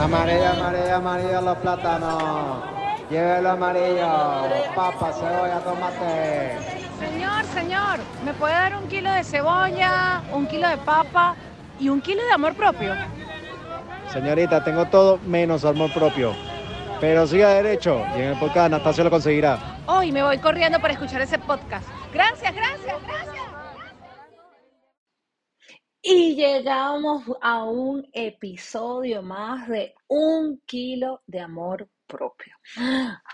Amarillo, amarillo, amarillo los plátanos. Llévelo amarillo. Papa, cebolla, tomate. Señor, señor, ¿me puede dar un kilo de cebolla, un kilo de papa y un kilo de amor propio? Señorita, tengo todo menos amor propio. Pero siga derecho y en el podcast Anastasio lo conseguirá. Hoy me voy corriendo para escuchar ese podcast. Gracias, gracias, gracias. Y llegamos a un episodio más de un kilo de amor propio.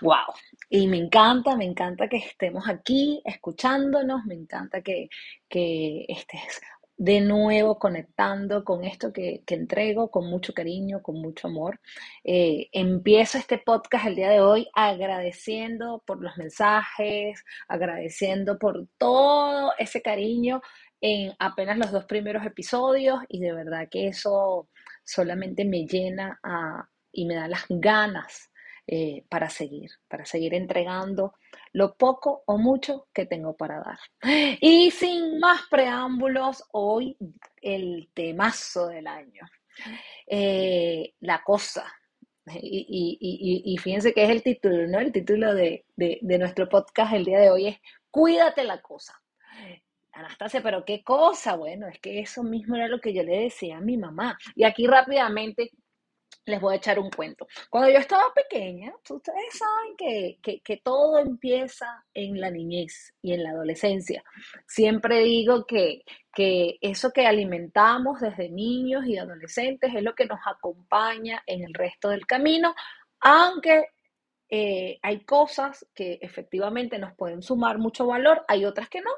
¡Wow! Y me encanta, me encanta que estemos aquí escuchándonos, me encanta que, que estés de nuevo conectando con esto que, entrego con mucho cariño, con mucho amor. Eh, empiezo este podcast el día de hoy agradeciendo por los mensajes, agradeciendo por todo ese cariño en apenas los dos primeros episodios y de verdad que eso solamente me llena y me da las ganas eh, para seguir, para seguir entregando lo poco o mucho que tengo para dar. Y sin más preámbulos, hoy el temazo del año. Eh, la cosa. Y, fíjense que es el título, ¿no? El título de, de nuestro podcast el día de hoy es Cuídate la cosa. Anastasia, pero qué cosa, bueno, es que eso mismo era lo que yo le decía a mi mamá. Y aquí rápidamente les voy a echar un cuento. Cuando yo estaba pequeña, ustedes saben que, todo empieza en la niñez y en la adolescencia. Siempre digo que, que eso que alimentamos desde niños y adolescentes es lo que nos acompaña en el resto del camino, aunque eh, hay cosas que efectivamente nos pueden sumar mucho valor, hay otras que no.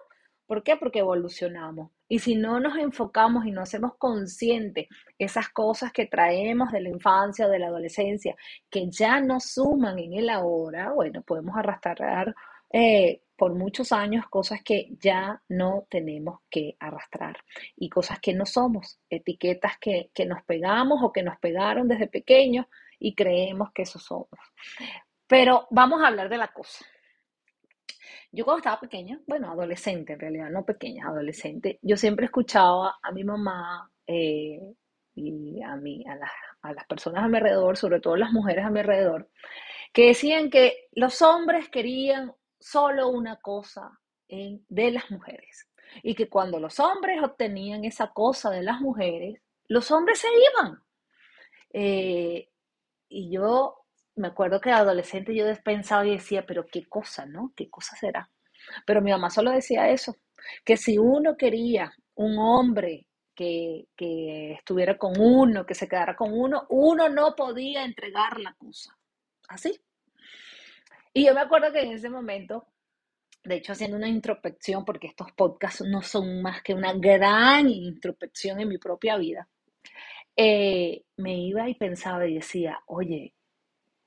¿Por qué? Porque evolucionamos. Y si no nos enfocamos y no hacemos consciente esas cosas que traemos de la infancia o de la adolescencia, que ya no suman en el ahora, bueno, podemos arrastrar eh, por muchos años cosas que ya no tenemos que arrastrar y cosas que no somos, etiquetas que, que nos pegamos o que nos pegaron desde pequeños y creemos que eso somos. Pero vamos a hablar de la cosa. Yo cuando estaba pequeña, bueno, adolescente en realidad, no pequeña, adolescente, yo siempre escuchaba a mi mamá eh, y a, mí, a, las personas a mi alrededor, sobre todo las mujeres a mi alrededor, que decían que los hombres querían solo una cosa de las mujeres y que cuando los hombres obtenían esa cosa de las mujeres, los hombres se iban. Eh, y yo me acuerdo que adolescente yo pensaba y decía, pero qué cosa, ¿no? ¿Qué cosa será? Pero mi mamá solo decía eso, que si uno quería un hombre que, que estuviera con uno, que se quedara con uno, uno no podía entregar la cosa. Así. Y yo me acuerdo que en ese momento, de hecho haciendo una introspección, porque estos podcasts no son más que una gran introspección en mi propia vida, eh, me iba y pensaba y decía, oye,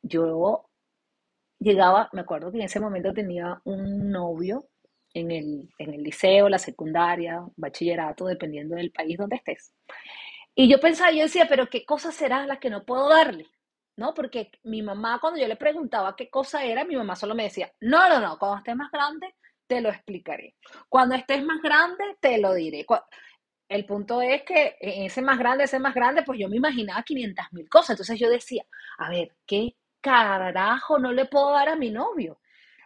yo llegaba, me acuerdo que en ese momento tenía un novio en el, en el liceo, la secundaria, bachillerato, dependiendo del país donde estés. Y yo pensaba, yo decía, pero ¿qué cosas serán las que no puedo darle? ¿No? Porque mi mamá, cuando yo le preguntaba qué cosa era, mi mamá solo me decía, no, no, no, cuando estés más grande, te lo explicaré. Cuando estés más grande, te lo diré. El punto es que ese más grande, ese más grande, pues yo me imaginaba 500 mil cosas. Entonces yo decía, a ver, ¿qué carajo no le puedo dar a mi novio?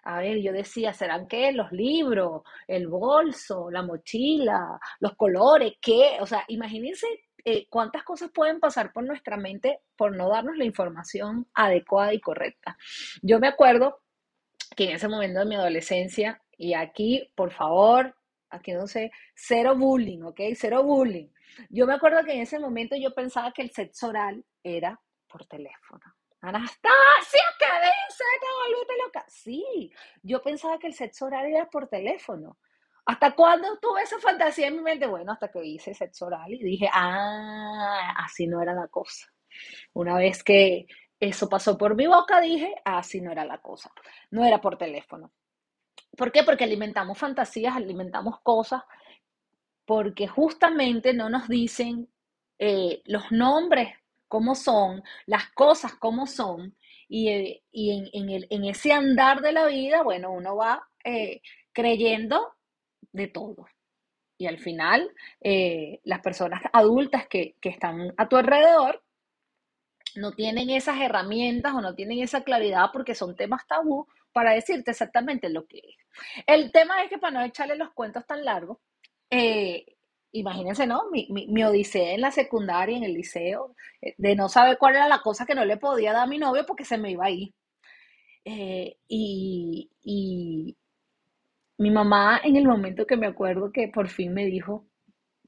A ver, yo decía, ¿serán qué? Los libros, el bolso, la mochila, los colores, ¿qué? O sea, imagínense eh, cuántas cosas pueden pasar por nuestra mente por no darnos la información adecuada y correcta. Yo me acuerdo que en ese momento de mi adolescencia, y aquí, por favor, aquí no sé, cero bullying, ¿ok? Cero bullying. Yo me acuerdo que en ese momento yo pensaba que el sexo oral era por teléfono. Anastasia, ¿qué dices? Te volviste loca. Sí, yo pensaba que el sexo oral era por teléfono. ¿Hasta cuándo tuve esa fantasía en mi mente? Bueno, hasta que hice sexo oral y dije, ah, así no era la cosa. Una vez que eso pasó por mi boca, dije, así no era la cosa. No era por teléfono. ¿Por qué? Porque alimentamos fantasías, alimentamos cosas, porque justamente no nos dicen eh, los nombres cómo son, las cosas como son, y, eh, en, ese andar de la vida, bueno, uno va eh, creyendo de todo. Y al final, eh, las personas adultas que, están a tu alrededor no tienen esas herramientas o no tienen esa claridad porque son temas tabú para decirte exactamente lo que es. El tema es que para no echarle los cuentos tan largos, eh, imagínense, ¿no? Mi, mi, odisea en la secundaria, en el liceo, eh, de no saber cuál era la cosa que no le podía dar a mi novio porque se me iba a ir. Eh, y, y mi mamá, en el momento que me acuerdo que por fin me dijo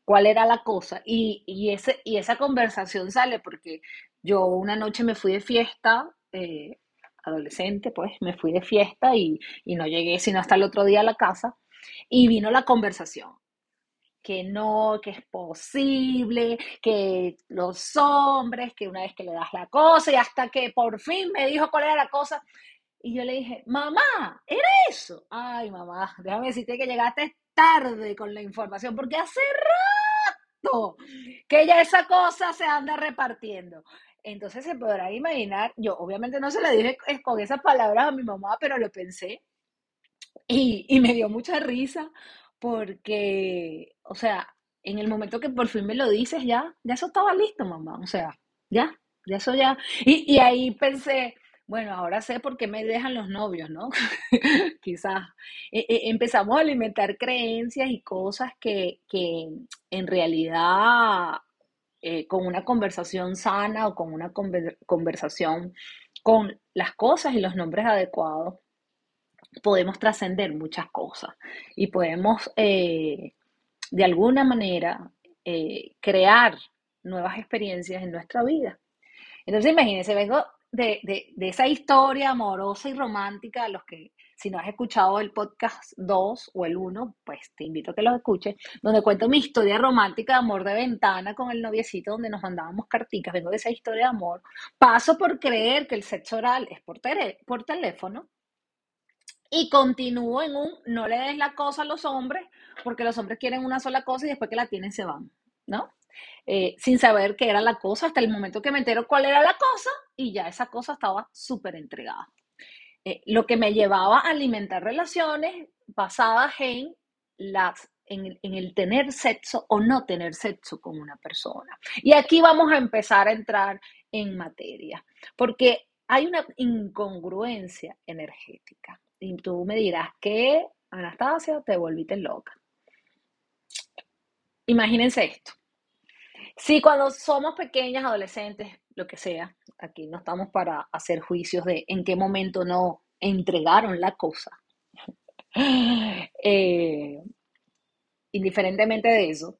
cuál era la cosa, y, y ese, y esa conversación sale porque yo una noche me fui de fiesta, eh, adolescente, pues me fui de fiesta y, y no llegué sino hasta el otro día a la casa, y vino la conversación que no, que es posible, que los hombres, que una vez que le das la cosa y hasta que por fin me dijo cuál era la cosa. Y yo le dije, mamá, ¿era eso? Ay, mamá, déjame decirte que llegaste tarde con la información, porque hace rato que ya esa cosa se anda repartiendo. Entonces se podrá imaginar, yo obviamente no se le dije con esas palabras a mi mamá, pero lo pensé y, y me dio mucha risa porque, o sea, en el momento que por fin me lo dices, ya, ya eso estaba listo, mamá, o sea, ya, ya eso ya. Y, y ahí pensé, bueno, ahora sé por qué me dejan los novios, ¿no? Quizás e, e, empezamos a alimentar creencias y cosas que, que en realidad eh, con una conversación sana o con una conversación con las cosas y los nombres adecuados, podemos trascender muchas cosas y podemos eh, de alguna manera eh, crear nuevas experiencias en nuestra vida. Entonces, imagínense, vengo de, de, esa historia amorosa y romántica, los que si no has escuchado el podcast 2 o el 1, pues te invito a que los escuches, donde cuento mi historia romántica de amor de ventana con el noviecito, donde nos mandábamos carticas, vengo de esa historia de amor, paso por creer que el sexo oral es por, por teléfono, y continúo en un no le des la cosa a los hombres, porque los hombres quieren una sola cosa y después que la tienen se van, ¿no? Eh, sin saber qué era la cosa, hasta el momento que me entero cuál era la cosa y ya esa cosa estaba súper entregada. Eh, lo que me llevaba a alimentar relaciones basadas en, las, en, en el tener sexo o no tener sexo con una persona. Y aquí vamos a empezar a entrar en materia, porque hay una incongruencia energética. Y tú me dirás que, Anastasia, te volviste loca. Imagínense esto. Si cuando somos pequeñas, adolescentes, lo que sea, aquí no estamos para hacer juicios de en qué momento no entregaron la cosa. Eh, indiferentemente de eso,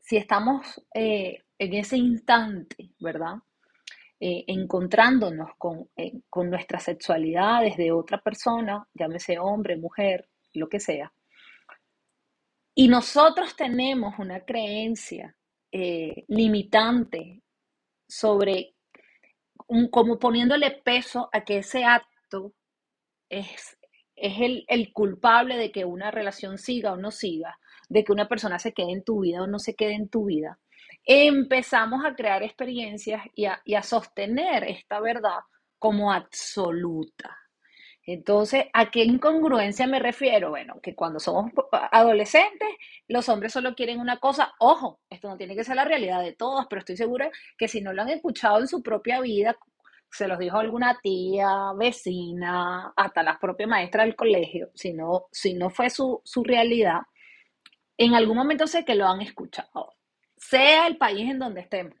si estamos eh, en ese instante, ¿verdad? Eh, encontrándonos con, con nuestra sexualidad desde otra persona, llámese hombre, mujer, lo que sea, y nosotros tenemos una creencia eh, limitante sobre como poniéndole peso a que ese acto es, es el, el, culpable de que una relación siga o no siga, de que una persona se quede en tu vida o no se quede en tu vida, empezamos a crear experiencias y a, y a sostener esta verdad como absoluta. Entonces, ¿a qué incongruencia me refiero? Bueno, que cuando somos adolescentes, los hombres solo quieren una cosa. Ojo, esto no tiene que ser la realidad de todos, pero estoy segura que si no lo han escuchado en su propia vida, se los dijo alguna tía, vecina, hasta las propias maestras del colegio, si no, si no fue su, su realidad, en algún momento sé que lo han escuchado, sea el país en donde estemos.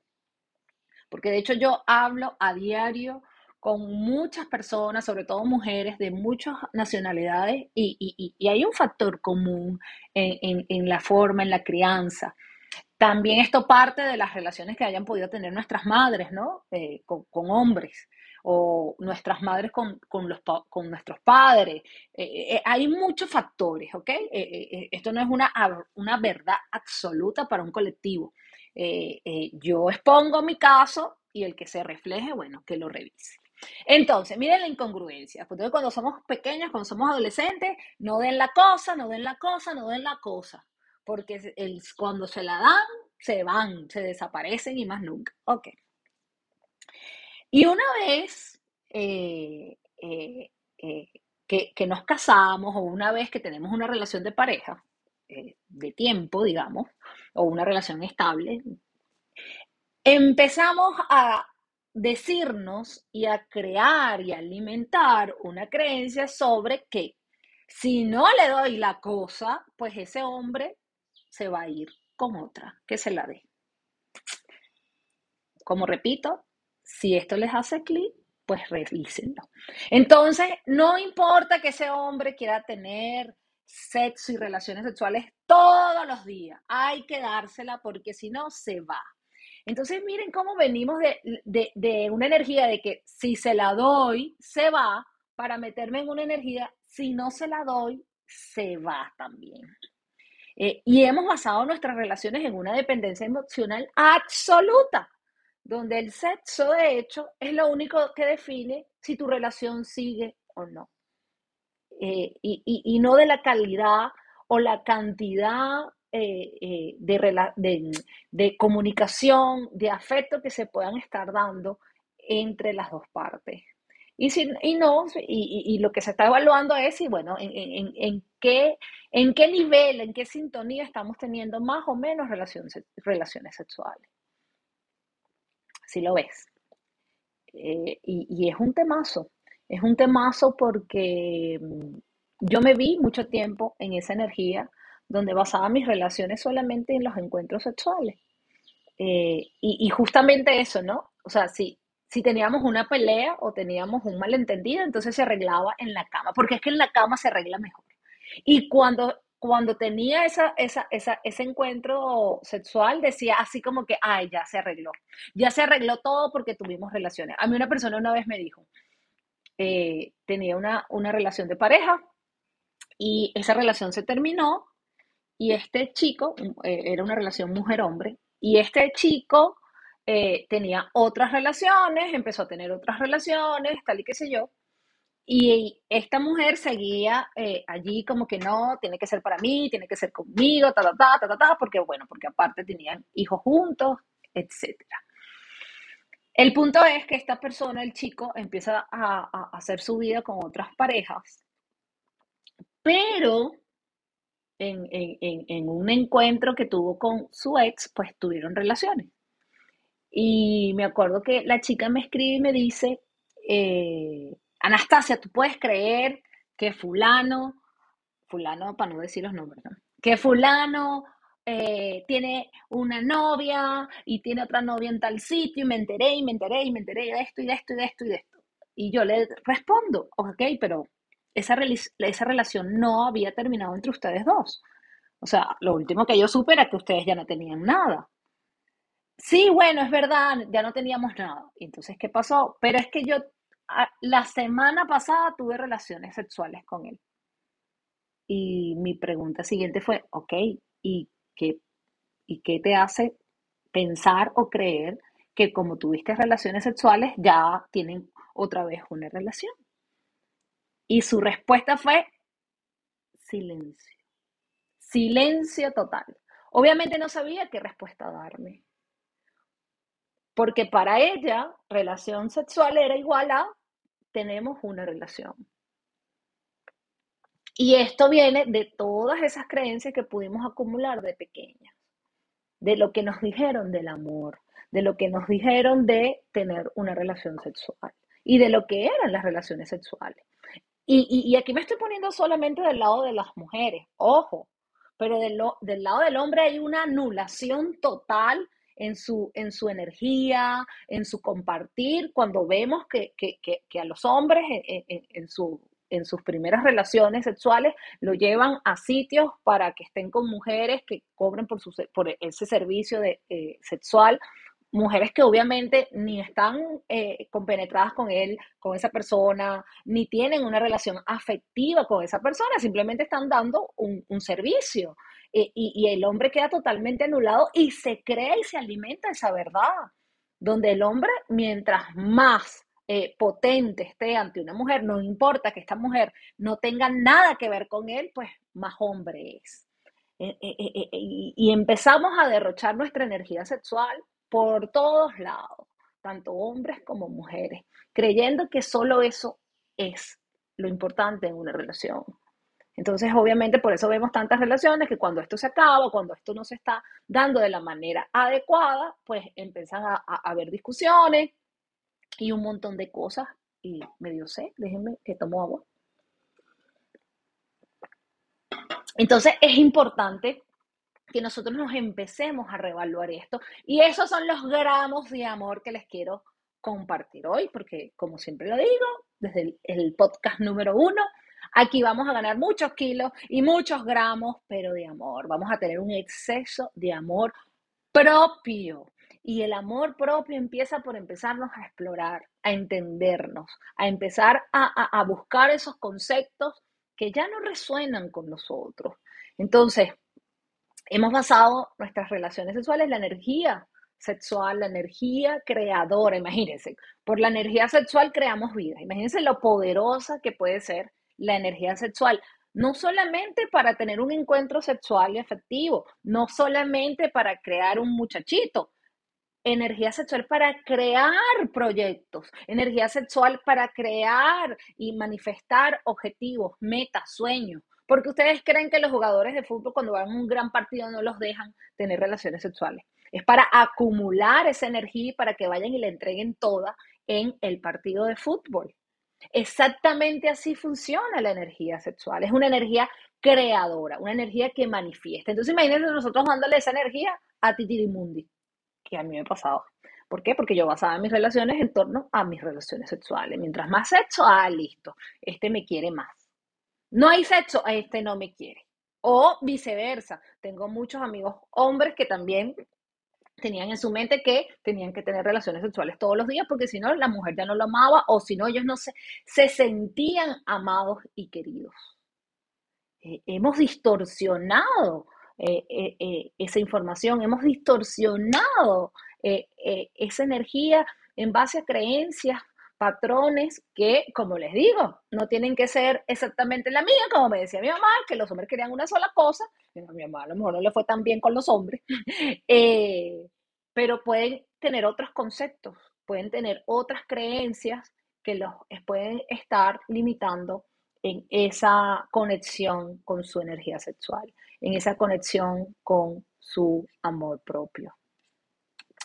Porque de hecho yo hablo a diario con muchas personas, sobre todo mujeres de muchas nacionalidades, y, hay un factor común en, la forma, en la crianza. También esto parte de las relaciones que hayan podido tener nuestras madres, ¿no? Eh, con, hombres, o nuestras madres con, los, con nuestros padres. Eh, eh, hay muchos factores, ¿ok? esto no es una, una verdad absoluta para un colectivo. yo expongo mi caso y el que se refleje, bueno, que lo revise. Entonces, miren la incongruencia. cuando somos pequeños, cuando somos adolescentes, no den la cosa, no den la cosa, no den la cosa. Porque el, cuando se la dan, se van, se desaparecen y más nunca. Ok. Y una vez eh, eh, eh, que, nos casamos o una vez que tenemos una relación de pareja, de tiempo, digamos, o una relación estable, empezamos a decirnos y a crear y alimentar una creencia sobre que si no le doy la cosa, pues ese hombre se va a ir con otra, que se la dé. Como repito, si esto les hace clic, pues revísenlo. Entonces, no importa que ese hombre quiera tener sexo y relaciones sexuales todos los días, hay que dársela porque si no, se va. Entonces, miren cómo venimos de, una energía de que si se la doy, se va, para meterme en una energía, si no se la doy, se va también. Eh, y hemos basado nuestras relaciones en una dependencia emocional absoluta, donde el sexo, de hecho, es lo único que define si tu relación sigue o no. Eh, y, no de la calidad o la cantidad eh, eh, de, de, comunicación, de afecto que se puedan estar dando entre las dos partes. Y, si, y no, y, lo que se está evaluando es si, bueno, en, en, qué, en qué nivel, en qué sintonía estamos teniendo más o menos relaciones, relaciones sexuales. Si lo ves. y, y es un temazo, es un temazo porque mm, yo me vi mucho tiempo en esa energía donde basaba mis relaciones solamente en los encuentros sexuales. Eh, y, justamente eso, ¿no? O sea, si, si teníamos una pelea o teníamos un malentendido, entonces se arreglaba en la cama, porque es que en la cama se arregla mejor. Y cuando, cuando tenía esa, esa, ese encuentro sexual, decía así como que, ay, ya se arregló. Ya se arregló todo porque tuvimos relaciones. A mí una persona una vez me dijo, eh, tenía una, una relación de pareja y esa relación se terminó y este chico, eh, era una relación mujer-hombre, y este chico eh, tenía otras relaciones, empezó a tener otras relaciones, tal y qué sé yo, y esta mujer seguía eh, allí como que no, tiene que ser para mí, tiene que ser conmigo, ta, ta, ta, ta, ta, ta, porque bueno, porque aparte tenían hijos juntos, etc. El punto es que esta persona, el chico, empieza a, a hacer su vida con otras parejas, pero en, un encuentro que tuvo con su ex, pues tuvieron relaciones. Y me acuerdo que la chica me escribe y me dice, eh, Anastasia, ¿tú puedes creer que fulano, fulano para no decir los nombres, que fulano eh, tiene una novia y tiene otra novia en tal sitio y me enteré y me enteré y me enteré de esto y de esto y de esto y de esto. Y yo le respondo, ok, pero esa, esa relación no había terminado entre ustedes dos. O sea, lo último que yo supe era que ustedes ya no tenían nada. Sí, bueno, es verdad, ya no teníamos nada. Entonces, ¿qué pasó? Pero es que yo la semana pasada tuve relaciones sexuales con él. Y mi pregunta siguiente fue, ok, ¿y qué, ¿y qué te hace pensar o creer que como tuviste relaciones sexuales ya tienen otra vez una relación? Y su respuesta fue silencio. Silencio total. Obviamente no sabía qué respuesta darme. Porque para ella, relación sexual era igual a tenemos una relación. Y esto viene de todas esas creencias que pudimos acumular de pequeñas, de lo que nos dijeron del amor, de lo que nos dijeron de tener una relación sexual y de lo que eran las relaciones sexuales. Y, aquí me estoy poniendo solamente del lado de las mujeres, ojo, pero del, del lado del hombre hay una anulación total en su, en su energía, en su compartir, cuando vemos que, a los hombres en, su, en sus primeras relaciones sexuales lo llevan a sitios para que estén con mujeres que cobren por, su, por ese servicio de, eh, sexual mujeres que obviamente ni están eh, compenetradas con él, con esa persona, ni tienen una relación afectiva con esa persona, simplemente están dando un, servicio. Eh, y, el hombre queda totalmente anulado y se cree y se alimenta esa verdad, donde el hombre, mientras más eh, potente esté ante una mujer, no importa que esta mujer no tenga nada que ver con él, pues más hombre es. y empezamos a derrochar nuestra energía sexual por todos lados, tanto hombres como mujeres, creyendo que solo eso es lo importante en una relación. Entonces, obviamente, por eso vemos tantas relaciones que cuando esto se acaba, cuando esto no se está dando de la manera adecuada, pues empiezan a, haber discusiones y un montón de cosas. Y medio sé, déjenme que tomo agua. Entonces, es importante que nosotros nos empecemos a reevaluar esto. Y esos son los gramos de amor que les quiero compartir hoy, porque como siempre lo digo, desde el, podcast número uno, aquí vamos a ganar muchos kilos y muchos gramos, pero de amor. Vamos a tener un exceso de amor propio. Y el amor propio empieza por empezarnos a explorar, a entendernos, a empezar a, a buscar esos conceptos que ya no resuenan con nosotros. Entonces, hemos basado nuestras relaciones sexuales la energía sexual, la energía creadora, imagínense, por la energía sexual creamos vida, imagínense lo poderosa que puede ser la energía sexual, no solamente para tener un encuentro sexual y efectivo, no solamente para crear un muchachito, energía sexual para crear proyectos, energía sexual para crear y manifestar objetivos, metas, sueños. Porque ustedes creen que los jugadores de fútbol cuando van a un gran partido no los dejan tener relaciones sexuales. Es para acumular esa energía y para que vayan y la entreguen toda en el partido de fútbol. Exactamente así funciona la energía sexual. Es una energía creadora, una energía que manifiesta. Entonces imagínense nosotros dándole esa energía a Titirimundi, que a mí me ha pasado. ¿Por qué? Porque yo basaba mis relaciones en torno a mis relaciones sexuales. Mientras más sexo, ah, listo, este me quiere más. No hay sexo, este no me quiere. O viceversa. Tengo muchos amigos hombres que también tenían en su mente que tenían que tener relaciones sexuales todos los días porque si no la mujer ya no lo amaba o si no ellos no se, se sentían amados y queridos. Eh, hemos distorsionado eh, eh, esa información, hemos distorsionado esa energía en base a creencias, patrones que, como les digo, no tienen que ser exactamente la mía, como me decía mi mamá, que los hombres querían una sola cosa, a mi mamá a lo mejor no le fue tan bien con los hombres, eh, pero pueden tener otros conceptos, pueden tener otras creencias que los pueden estar limitando en esa conexión con su energía sexual, en esa conexión con su amor propio.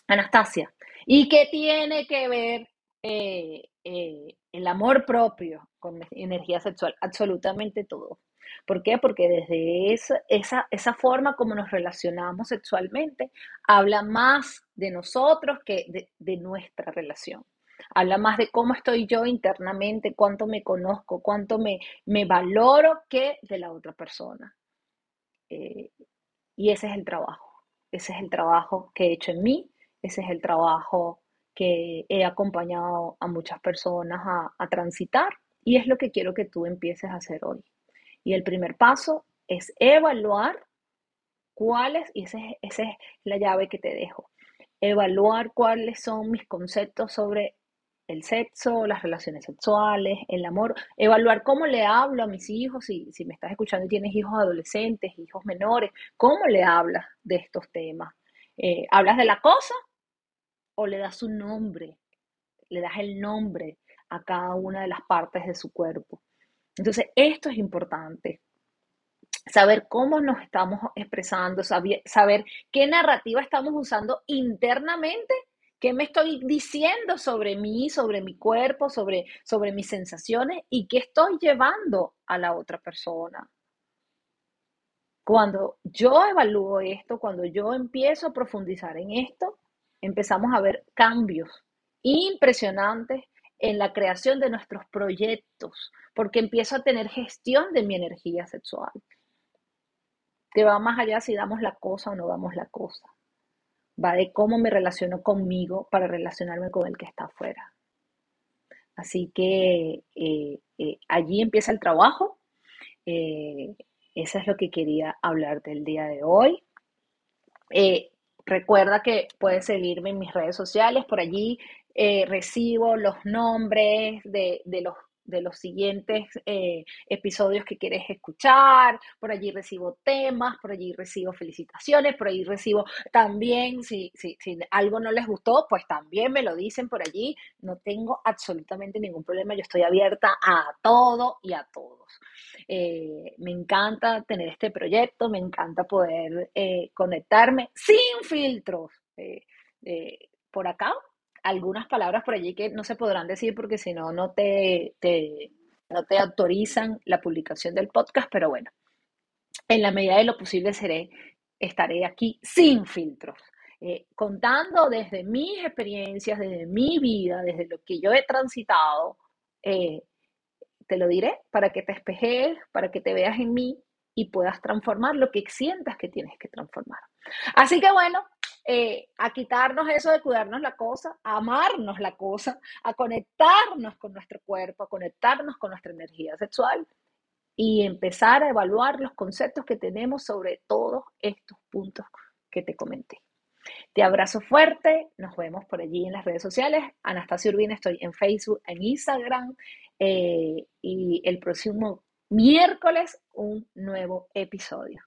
Anastasia, ¿y qué tiene que ver eh, eh, el amor propio con energía sexual, absolutamente todo. ¿Por qué? Porque desde esa, esa, esa forma como nos relacionamos sexualmente, habla más de nosotros que de, nuestra relación. Habla más de cómo estoy yo internamente, cuánto me conozco, cuánto me, me valoro que de la otra persona. Eh, y ese es el trabajo. Ese es el trabajo que he hecho en mí, ese es el trabajo que he acompañado a muchas personas a, transitar y es lo que quiero que tú empieces a hacer hoy. Y el primer paso es evaluar cuáles, y esa es, esa es la llave que te dejo, evaluar cuáles son mis conceptos sobre el sexo, las relaciones sexuales, el amor, evaluar cómo le hablo a mis hijos, si, si me estás escuchando y tienes hijos adolescentes, hijos menores, cómo le hablas de estos temas. Eh, ¿Hablas de la cosa o le das un nombre, le das el nombre a cada una de las partes de su cuerpo. Entonces, esto es importante. Saber cómo nos estamos expresando, saber, qué narrativa estamos usando internamente, qué me estoy diciendo sobre mí, sobre mi cuerpo, sobre, sobre mis sensaciones y qué estoy llevando a la otra persona. Cuando yo evalúo esto, cuando yo empiezo a profundizar en esto, empezamos a ver cambios impresionantes en la creación de nuestros proyectos, porque empiezo a tener gestión de mi energía sexual, que va más allá si damos la cosa o no damos la cosa. Va de cómo me relaciono conmigo para relacionarme con el que está afuera. Así que eh, eh, allí empieza el trabajo. Eh, eso es lo que quería hablarte el día de hoy. Recuerda que puedes seguirme en mis redes sociales, por allí eh, recibo los nombres de, los de los siguientes eh, episodios que quieres escuchar. Por allí recibo temas, por allí recibo felicitaciones, por allí recibo también, si, si, si algo no les gustó, pues también me lo dicen por allí. No tengo absolutamente ningún problema. Yo estoy abierta a todo y a todos. Eh, me encanta tener este proyecto, me encanta poder eh, conectarme sin filtros. por acá algunas palabras por allí que no se podrán decir porque si no, no te, no te autorizan la publicación del podcast, pero bueno, en la medida de lo posible seré, estaré aquí sin filtros. Eh, contando desde mis experiencias, desde mi vida, desde lo que yo he transitado, eh, te lo diré para que te espejes, para que te veas en mí y puedas transformar lo que sientas que tienes que transformar. Así que bueno, eh, a quitarnos eso de cuidarnos la cosa, a amarnos la cosa, a conectarnos con nuestro cuerpo, a conectarnos con nuestra energía sexual y empezar a evaluar los conceptos que tenemos sobre todos estos puntos que te comenté. Te abrazo fuerte, nos vemos por allí en las redes sociales. Anastasia Urbina, estoy en Facebook, en Instagram eh, y el próximo miércoles un nuevo episodio.